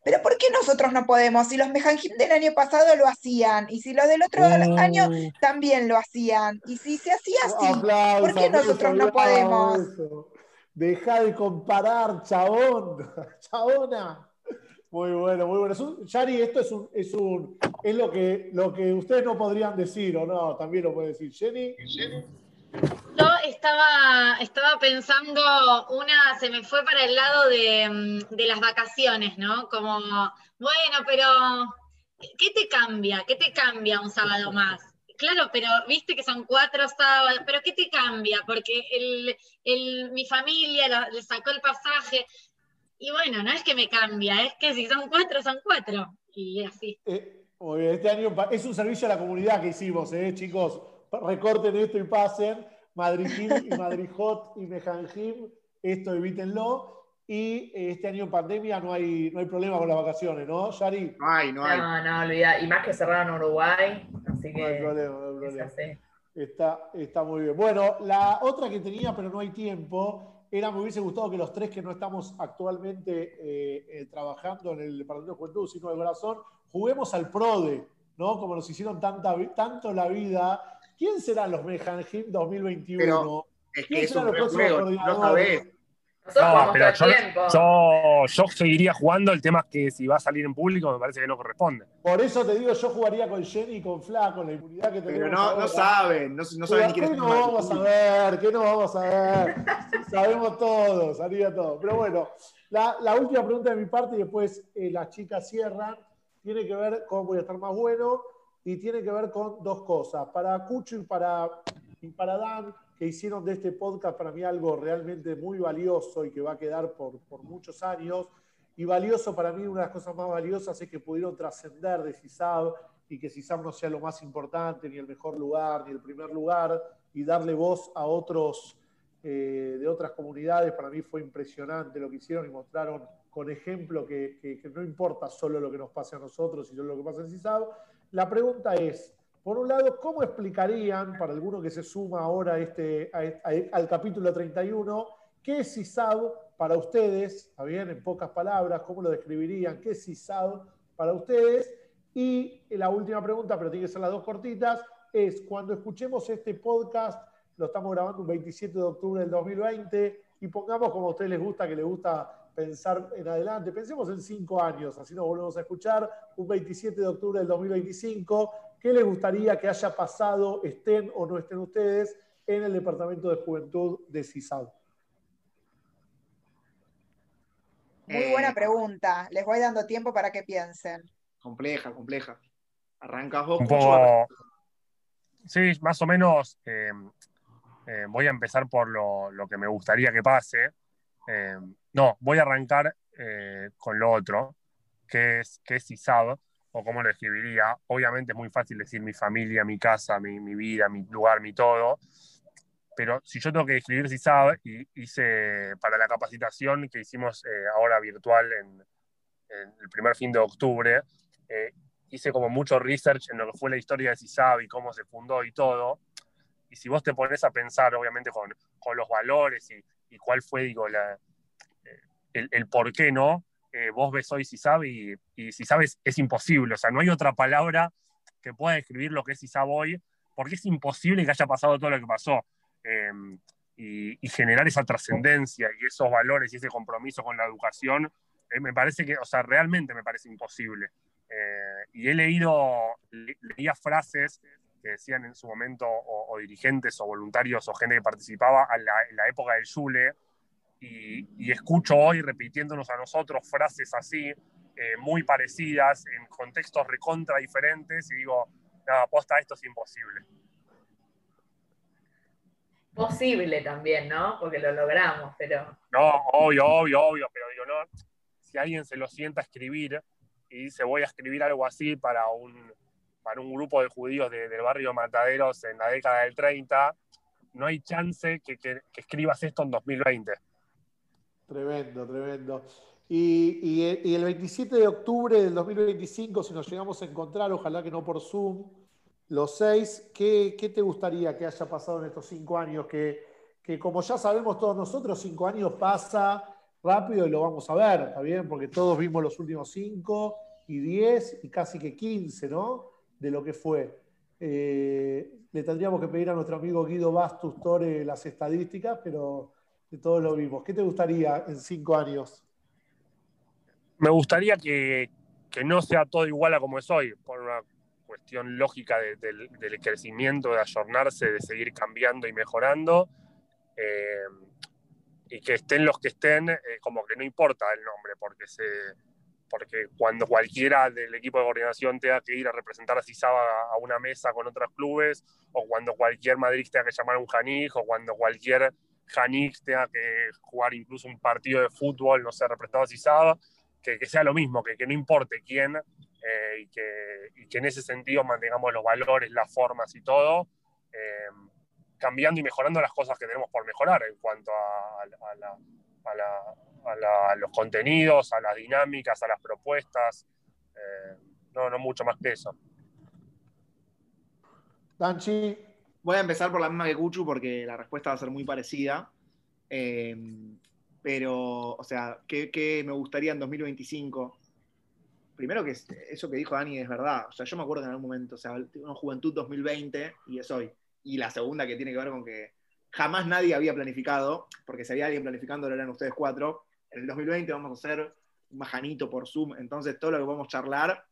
Pero ¿por qué nosotros no podemos? Si los Mejanjim del año pasado lo hacían, y si los del otro Uh. año también lo hacían, y si se hacía así, aplausos, ¿por qué nosotros no podemos? eso. Deja de comparar, chabón, chabona. Muy bueno, muy bueno. Es un- Yari, esto es un, es un, es lo que, lo que ustedes no podrían decir, o no, también lo puede decir. Jenny, Yo estaba, estaba pensando, una se me fue para el lado de, mm, de las vacaciones, ¿no? Como, bueno, pero ¿qué te cambia? ¿Qué te cambia un sábado más? Claro, pero viste que son cuatro sábados, pero ¿qué te cambia? Porque el, el- mi familia le sacó el pasaje. Y bueno, no es que me cambia, es que si son cuatro, son cuatro. Y así. eh, muy bien, este año es un servicio a la comunidad que hicimos, ¿eh, chicos. Recorten esto y pasen. Madrid y Madrid Hot y Mejanjim, esto evítenlo. Y eh, este año en pandemia no hay, no hay problema con las vacaciones, ¿no, Yari? No hay, no hay. No, no, olvida. Y más que cerraron Uruguay, así No hay que problema, no hay problema. Está, está muy bien. Bueno, la otra que tenía, pero no hay tiempo, era, me hubiese gustado que los tres que no estamos actualmente eh, eh, trabajando en el Departamento de Juventud, sino de corazón, juguemos al PRODE, ¿no? Como nos hicieron tanta, tanto la vida. ¿Quién serán los Mejanjim 2021? Pero Es que ¿Quién es un los próximos rejuego, no sabés. Nosotros No, pero yo, yo, yo seguiría jugando. El tema es que si va a salir en público, me parece que no corresponde. Por eso te digo, yo jugaría con Jenny y con Fla, con la inmunidad que tenemos. Pero no, ahora. no saben, no, no saben ni quién ¿Qué no vamos a ver? ¿Qué no vamos a ver? Sabemos todo, sabía todo. Pero bueno, la, la última pregunta de mi parte y después eh, las chicas cierran, tiene que ver con voy a estar más bueno y tiene que ver con dos cosas. Para Cucho y para, y para Dan, que hicieron de este podcast para mí algo realmente muy valioso y que va a quedar por, por muchos años. Y valioso para mí, una de las cosas más valiosas es que pudieron trascender de CISAB y que CISAB no sea lo más importante, ni el mejor lugar, ni el primer lugar, y darle voz a otros eh, de otras comunidades. Para mí fue impresionante lo que hicieron y mostraron con ejemplo que, que- no importa solo lo que nos pase a nosotros, sino lo que pasa en CISAB. La pregunta es, por un lado, ¿cómo explicarían, para alguno que se suma ahora este, al capítulo 31, qué es CISAB para ustedes, ¿está bien? En pocas palabras, ¿cómo lo describirían? ¿Qué es CISAD para ustedes? Y la última pregunta, pero tiene que ser las dos cortitas, es cuando escuchemos este podcast, lo estamos grabando un 27 de octubre del 2020, y pongamos como a ustedes les gusta, que les gusta pensar en adelante, pensemos en cinco años, así nos volvemos a escuchar, un 27 de octubre del 2025, ¿qué les gustaría que haya pasado, estén o no estén ustedes, en el Departamento de Juventud de CISAD? Muy Eh, buena pregunta. Les voy dando tiempo para que piensen. Compleja, compleja. Arrancas vos, poco. Sí, más o menos. eh, eh, voy a empezar por lo, lo que me gustaría que pase. Eh, no, voy a arrancar eh, con lo otro, que es, que es ISAB, o cómo lo escribiría. Obviamente es muy fácil decir mi familia, mi casa, mi, mi vida, mi lugar, mi todo. Pero si yo tengo que escribir CISAB, y hice para la capacitación que hicimos eh, ahora virtual en, en el primer fin de octubre, eh, hice como mucho research en lo que fue la historia de CISAB y cómo se fundó y todo. Y si vos te pones a pensar, obviamente, con, con los valores y, y cuál fue, digo, eh, el, por qué no, eh, vos ves hoy CISAB y, y CISAB es, es imposible. O sea, no hay otra palabra que pueda describir lo que es CISAB hoy, porque es imposible que haya pasado todo lo que pasó. Eh, y, generar esa trascendencia y esos valores y ese compromiso con la educación, eh, me parece que, o sea, realmente me parece imposible. Y he leído, le- leía frases que decían en su momento o, o dirigentes o voluntarios o gente que participaba a la- en la época del Yule y, y escucho hoy repitiéndonos a nosotros frases así, eh, muy parecidas, en contextos recontra diferentes y digo, nada, aposta, esto es imposible. Posible también, ¿no? Porque lo logramos, pero No, obvio, obvio, obvio, pero digo, no, si alguien se lo sienta a escribir y dice voy a escribir algo así para un, para un grupo de judíos de- del barrio Mataderos en la década del 30, no hay chance que, escribas esto en 2020. Tremendo, tremendo. Y, el 27 de octubre del 2025, si nos llegamos a encontrar, ojalá que no por Zoom, los seis, ¿qué, qué te gustaría que haya pasado en estos cinco años? Que, que como ya sabemos todos nosotros, cinco años pasa rápido y lo vamos a ver, ¿está bien? Porque todos vimos los últimos cinco y diez y casi que quince, ¿no? De lo que fue. Eh, le tendríamos que pedir a nuestro amigo Guido Bastus Tore las estadísticas, pero de todos lo vimos. ¿Qué te gustaría en cinco años? Me gustaría que, que no sea todo igual a como es hoy, por una cuestión lógica de- del, del crecimiento, de ayornarse, de seguir cambiando y mejorando. eh, y que estén los que estén, eh, como que no importa el nombre, porque, se, porque cuando cualquiera del equipo de coordinación tenga que ir a representar a Cisaba a una mesa con otros clubes, o cuando cualquier Madrid tenga que llamar a un Janij, o cuando cualquier Janij tenga que jugar incluso un partido de fútbol, no sé, representado a Cisaba, que, que sea lo mismo, que, que no importe quién, eh, y, que, y que en ese sentido mantengamos los valores, las formas y todo, eh, cambiando y mejorando las cosas que tenemos por mejorar en cuanto a, a la- a la- a la- a los contenidos, a las dinámicas, a las propuestas. eh, no, no mucho más que eso. Danchi, Voy a empezar por la misma que Cuchu porque la respuesta va a ser muy parecida. Eh, pero, o sea, ¿qué, qué me gustaría en 2025? Primero que es- eso que dijo Dani es verdad. O sea, yo me acuerdo que en algún momento, o sea, una juventud 2020 y es hoy. Y la segunda que tiene que ver con que jamás nadie había planificado, porque si había alguien planificando lo eran ustedes cuatro. En el 2020 vamos a hacer un majanito por Zoom, entonces todo lo que podemos charlar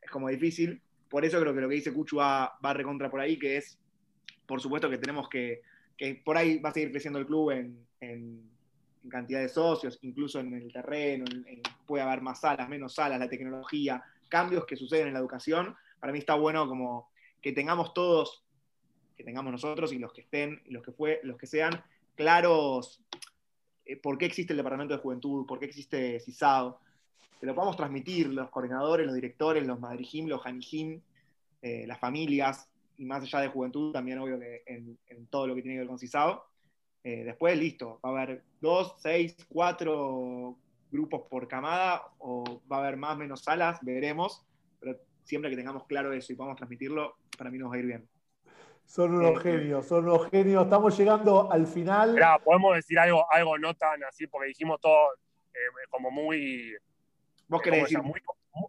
es como difícil. Por eso creo que lo que dice Cuchu va, va recontra por ahí, que es por supuesto que tenemos que, que por ahí va a seguir creciendo el club en, en- cantidad de socios, incluso en el terreno, en- en- puede haber más salas, menos salas, la tecnología, cambios que suceden en la educación. Para mí está bueno como que tengamos todos, que tengamos nosotros y los que estén, y los que, fue, los que sean, claros eh, por qué existe el Departamento de Juventud, por qué existe CISAO, que lo podamos transmitir los coordinadores, los directores, los madrijim, los janijim, eh, las familias, y más allá de juventud, también obvio que en, todo lo que tiene que ver con CISAO. Eh, después, listo, va a haber dos, seis, cuatro grupos por camada, o va a haber más, menos salas, veremos, pero siempre que tengamos claro eso y podamos transmitirlo, para mí nos va a ir bien. Son unos genios, son unos genios. Estamos llegando al final. Mirá, podemos decir algo, algo no tan así, porque dijimos todo eh, como muy, Vos ¿cómo querés decir, muy,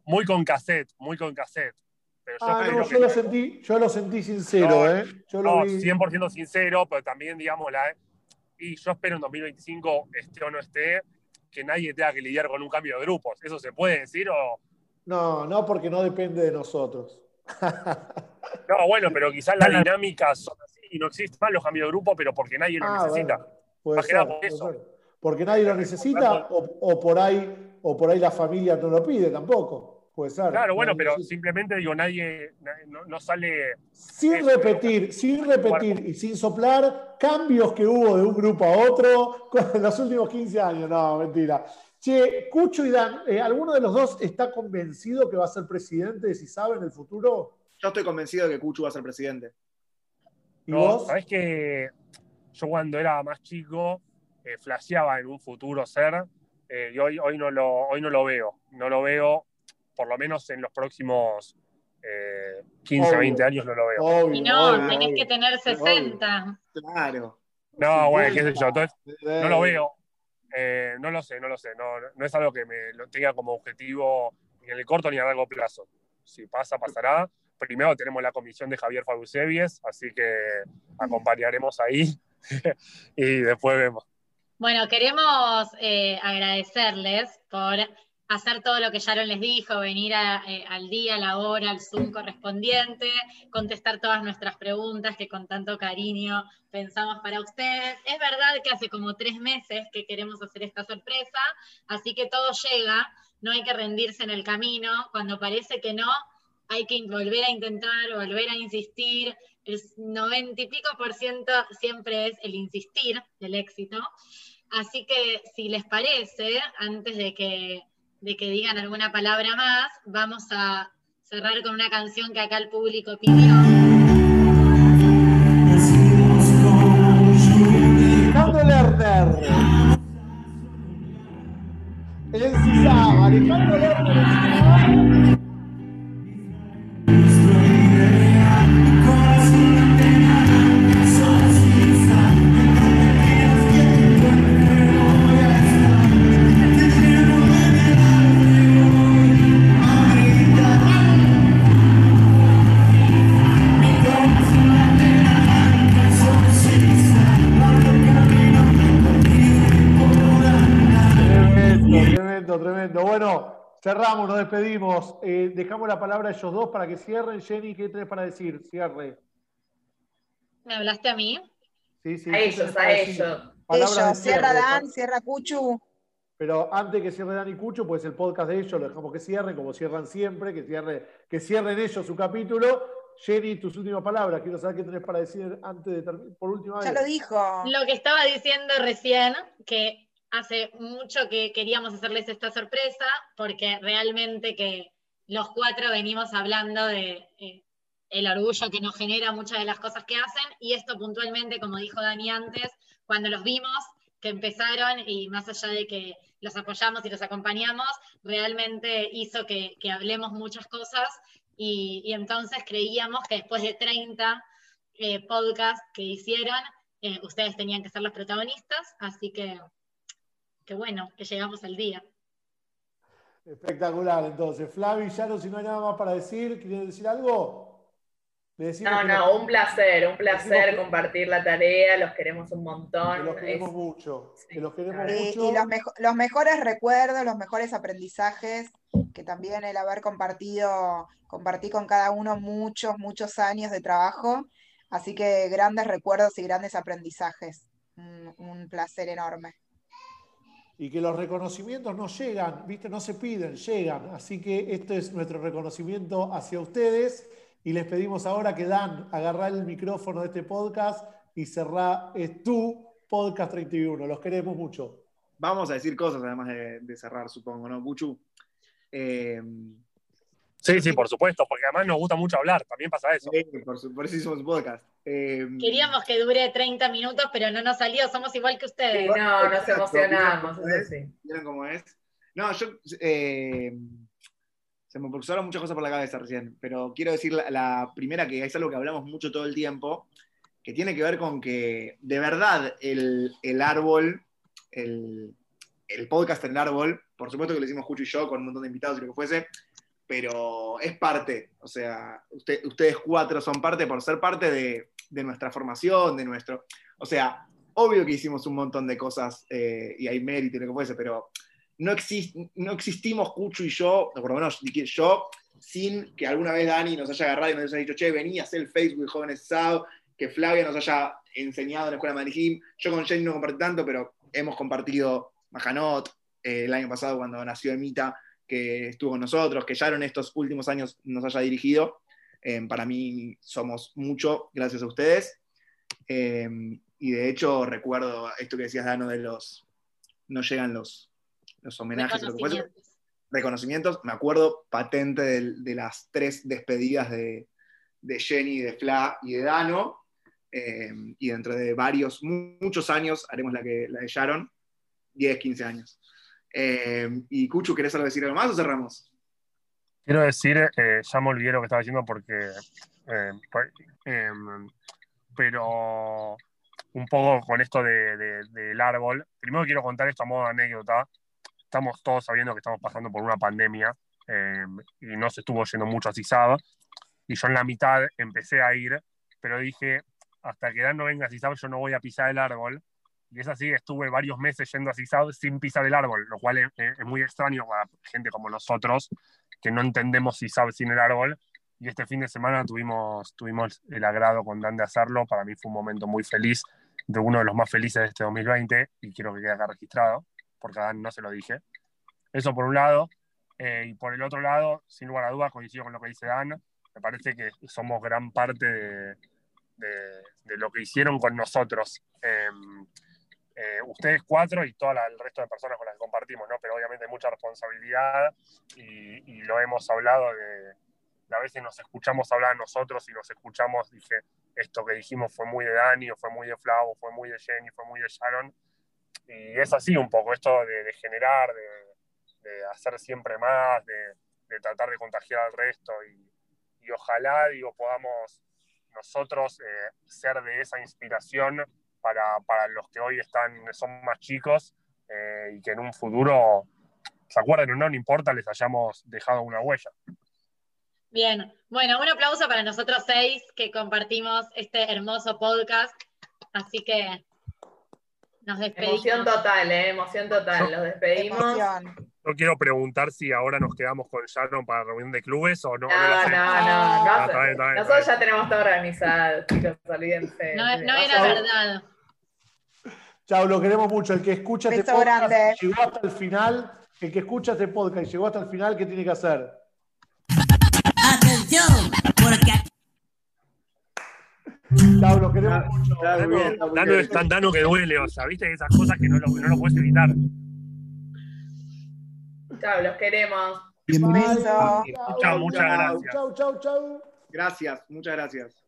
muy con cassette, muy con cassette. Pero yo Ah, espero no, que- yo lo sentí, yo lo sentí sincero, No, ¿eh? Yo lo no, vi. 100% sincero, pero también, digamos, la, y yo espero en 2025, esté o no esté, que nadie tenga que lidiar con un cambio de grupos. ¿Eso se puede decir o...? No, no, porque no depende de nosotros. No, bueno, pero quizás las dinámicas son así y no existen más los cambios de grupo, pero porque nadie lo Ah, necesita. bueno, puede ser, por puede eso. ser. Porque nadie lo necesita o, o por ahí, o por ahí la familia no lo pide tampoco. Puede ser. Claro, bueno, pero necesita. simplemente digo, nadie, nadie- no, no sale... Sin Eso, repetir, sin repetir y sin soplar cambios que hubo de un grupo a otro en los últimos 15 años. No, mentira. Che, Cucho y Dan, eh, ¿alguno de los dos está convencido que va a ser presidente, si sabe, en el futuro? yo estoy convencido de que Cuchu va a ser presidente. ¿Y No, vos? sabés que yo cuando era más chico eh, flasheaba en un futuro ser eh, y hoy, hoy, no lo, hoy no lo veo. No lo veo, por lo menos en los próximos eh, 15, Obvio. 20 años no lo veo. Obvio, Y no, obvio, tenés obvio. que tener 60. Claro. No, bueno, qué sé 50. yo. Entonces, Eh, no lo veo. Eh, no lo sé, no lo sé. No, no es algo que me lo tenga como objetivo ni en el corto ni a largo plazo. Si pasa, pasará. Primero tenemos la comisión de Javier Fabusevies, así que acompañaremos ahí y después vemos. Bueno, queremos eh, agradecerles por hacer todo lo que Sharon les dijo, venir eh, al día, a la hora, al Zoom correspondiente, contestar todas nuestras preguntas que con tanto cariño pensamos para ustedes. Es verdad que hace como tres meses que queremos hacer esta sorpresa, así que todo llega, no hay que rendirse en el camino, cuando parece que no, hay que volver a intentar, volver a insistir. El 90 y pico por ciento siempre es el insistir del éxito. Así que si les parece, antes de que, de que digan alguna palabra más, vamos a cerrar con una canción que acá el público pidió. Cerramos, nos despedimos. Eh, dejamos la palabra a ellos dos para que cierren. Jenny, ¿qué tenés para decir? Cierre. ¿Me hablaste a mí? Sí, sí, A ¿qué ellos, a ellos. Ellos, cierra. Dan, cierra Cuchu. Pero antes que cierre Dani Cucho, pues el podcast de ellos lo dejamos que cierren, como cierran siempre, que, cierre, que cierren ellos su capítulo. Jenny, tus últimas palabras. Quiero saber qué tenés para decir antes de terminar, por última Ya vez. lo dijo. Lo que estaba diciendo recién, que hace mucho que queríamos hacerles esta sorpresa, porque realmente que los cuatro venimos hablando de eh, el orgullo que nos genera muchas de las cosas que hacen, y esto puntualmente, como dijo Dani antes, cuando los vimos, que empezaron, y más allá de que los apoyamos y los acompañamos, realmente hizo que, hablemos muchas cosas, y, y entonces creíamos que después de 30 eh, podcasts que hicieron, eh, ustedes tenían que ser los protagonistas, así que, que bueno, que llegamos al día. Espectacular, entonces. Flavi, Yaro, si no hay nada más para decir, ¿quieren decir algo? No, no, un placer, un placer que- compartir la tarea, los queremos un que montón. los queremos es- mucho. Que los queremos Y, mucho. y los, mejo- los mejores recuerdos, los mejores aprendizajes, que también el haber compartido, compartí con cada uno muchos, muchos años de trabajo. Así que grandes recuerdos y grandes aprendizajes. Un, un placer enorme. Y que los reconocimientos no llegan, ¿viste? No se piden, llegan. Así que este es nuestro reconocimiento hacia ustedes y les pedimos ahora que Dan, agarrá el micrófono de este podcast y cerrá es tu podcast 31. Los queremos mucho. Vamos a decir cosas además de, cerrar, supongo, ¿no, Cuchu? Eh, Sí, sí, por supuesto, porque además nos gusta mucho hablar, también pasa eso. eh, por, su- por eso hicimos un podcast. Eh, Queríamos que dure 30 minutos, pero no nos salió, somos igual que Sí, ustedes. no, nos emocionamos, ¿vieron sí. ¿Vieron cómo es? No, yo. eh, se se me cruzaron muchas cosas por la cabeza recién, pero quiero decir la, la primera que es algo que hablamos mucho todo el tiempo, que tiene que ver con que de verdad el, el árbol, el, el podcast en el árbol, por supuesto que lo hicimos Cucho y yo con un montón de invitados y lo que fuese, pero es parte, o sea, usted- ustedes cuatro son parte por ser parte de, nuestra formación, de nuestro, o sea, obvio que hicimos un montón de cosas eh, y hay mérito y lo que fuese, pero no, no existimos Cucho y yo, por lo menos yo, sin que alguna vez Dani nos haya agarrado y nos haya dicho, che, vení a hacer el Facebook de Jóvenes SAO, que Flavia nos haya enseñado en la escuela de. Yo con Jenny no compartí tanto, pero hemos compartido Majanot eh, el año pasado cuando nació Emita, que estuvo con nosotros, que Sharon estos últimos años nos haya dirigido. Eh, para mí somos mucho, gracias a ustedes. Eh, y de hecho recuerdo esto que decías, Dano, de los... No llegan los, los homenajes, lo Reconocimientos. reconocimientos. Me acuerdo patente de, las tres despedidas de, de Jenny, de Fla y de Dano. Eh, y dentro de varios, mu- muchos años haremos la, que, la de Sharon, 10, 15 años. Eh, y Cuchu, ¿querés algo decir algo más o cerramos? Quiero decir, eh, ya me olvidé lo que estaba diciendo porque. eh, em, pero un poco con esto de- de- del árbol. Primero quiero contar esto a modo de anécdota. Estamos todos sabiendo que estamos pasando por una pandemia em, y no se estuvo yendo mucho a CISAB. Y yo en la mitad empecé a ir, pero dije, hasta que Dan no venga a CISAB, yo no voy a pisar el árbol. Y es así, estuve varios meses yendo a CISAB sin pisar el árbol, lo cual es, es muy extraño para gente como nosotros, que no entendemos si sabe sin el árbol. Y este fin de semana tuvimos, tuvimos el agrado con Dan de hacerlo. Para mí fue un momento muy feliz, de uno de los más felices de este 2020, y quiero que quede acá registrado, porque a Dan no se lo dije. Eso por un lado. Eh, y por el otro lado, sin lugar a dudas, coincido con lo que dice Dan. Me parece que somos gran parte de, de- de lo que hicieron con nosotros. Em, eh, ustedes cuatro y todo el resto de personas con las que compartimos, ¿no? Pero obviamente hay mucha responsabilidad y, y lo hemos hablado de, a veces nos escuchamos hablar nosotros y nos escuchamos, dije, esto que dijimos fue muy de Dani, o fue muy de Flavo, fue muy de Jenny, fue muy de Sharon. Y es así un poco, esto de, de generar, de, de hacer siempre más, de, de tratar de contagiar al resto y, y ojalá, digo, podamos nosotros eh, ser de esa inspiración para, para los que hoy están, son más chicos eh, y que en un futuro, se acuerden o no, no importa, les hayamos dejado una huella. Bien, bueno, un aplauso para nosotros seis que compartimos este hermoso podcast. Así que nos despedimos. Emoción total, ¿eh? Emoción total. Los despedimos. Emoción. No quiero preguntar si ahora nos quedamos con Sharon para reunión de clubes o no. No, no no. Ah, Nosotros ya tenemos todo organizado, chicos, olvídense. No, era verdad. Chao, lo queremos mucho. El que escucha este podcast grande. llegó hasta el final, el que escucha este podcast y llegó hasta el final, ¿qué tiene que hacer? Atención, porque Chao, lo queremos mucho. Bien, está Dano, es tan Dano que duele, o sea, viste esas cosas que no lo, no lo puedes evitar. Chao, los queremos. Un beso. Chao, Chao, muchas gracias. Chao, chao, chao. Gracias, muchas gracias.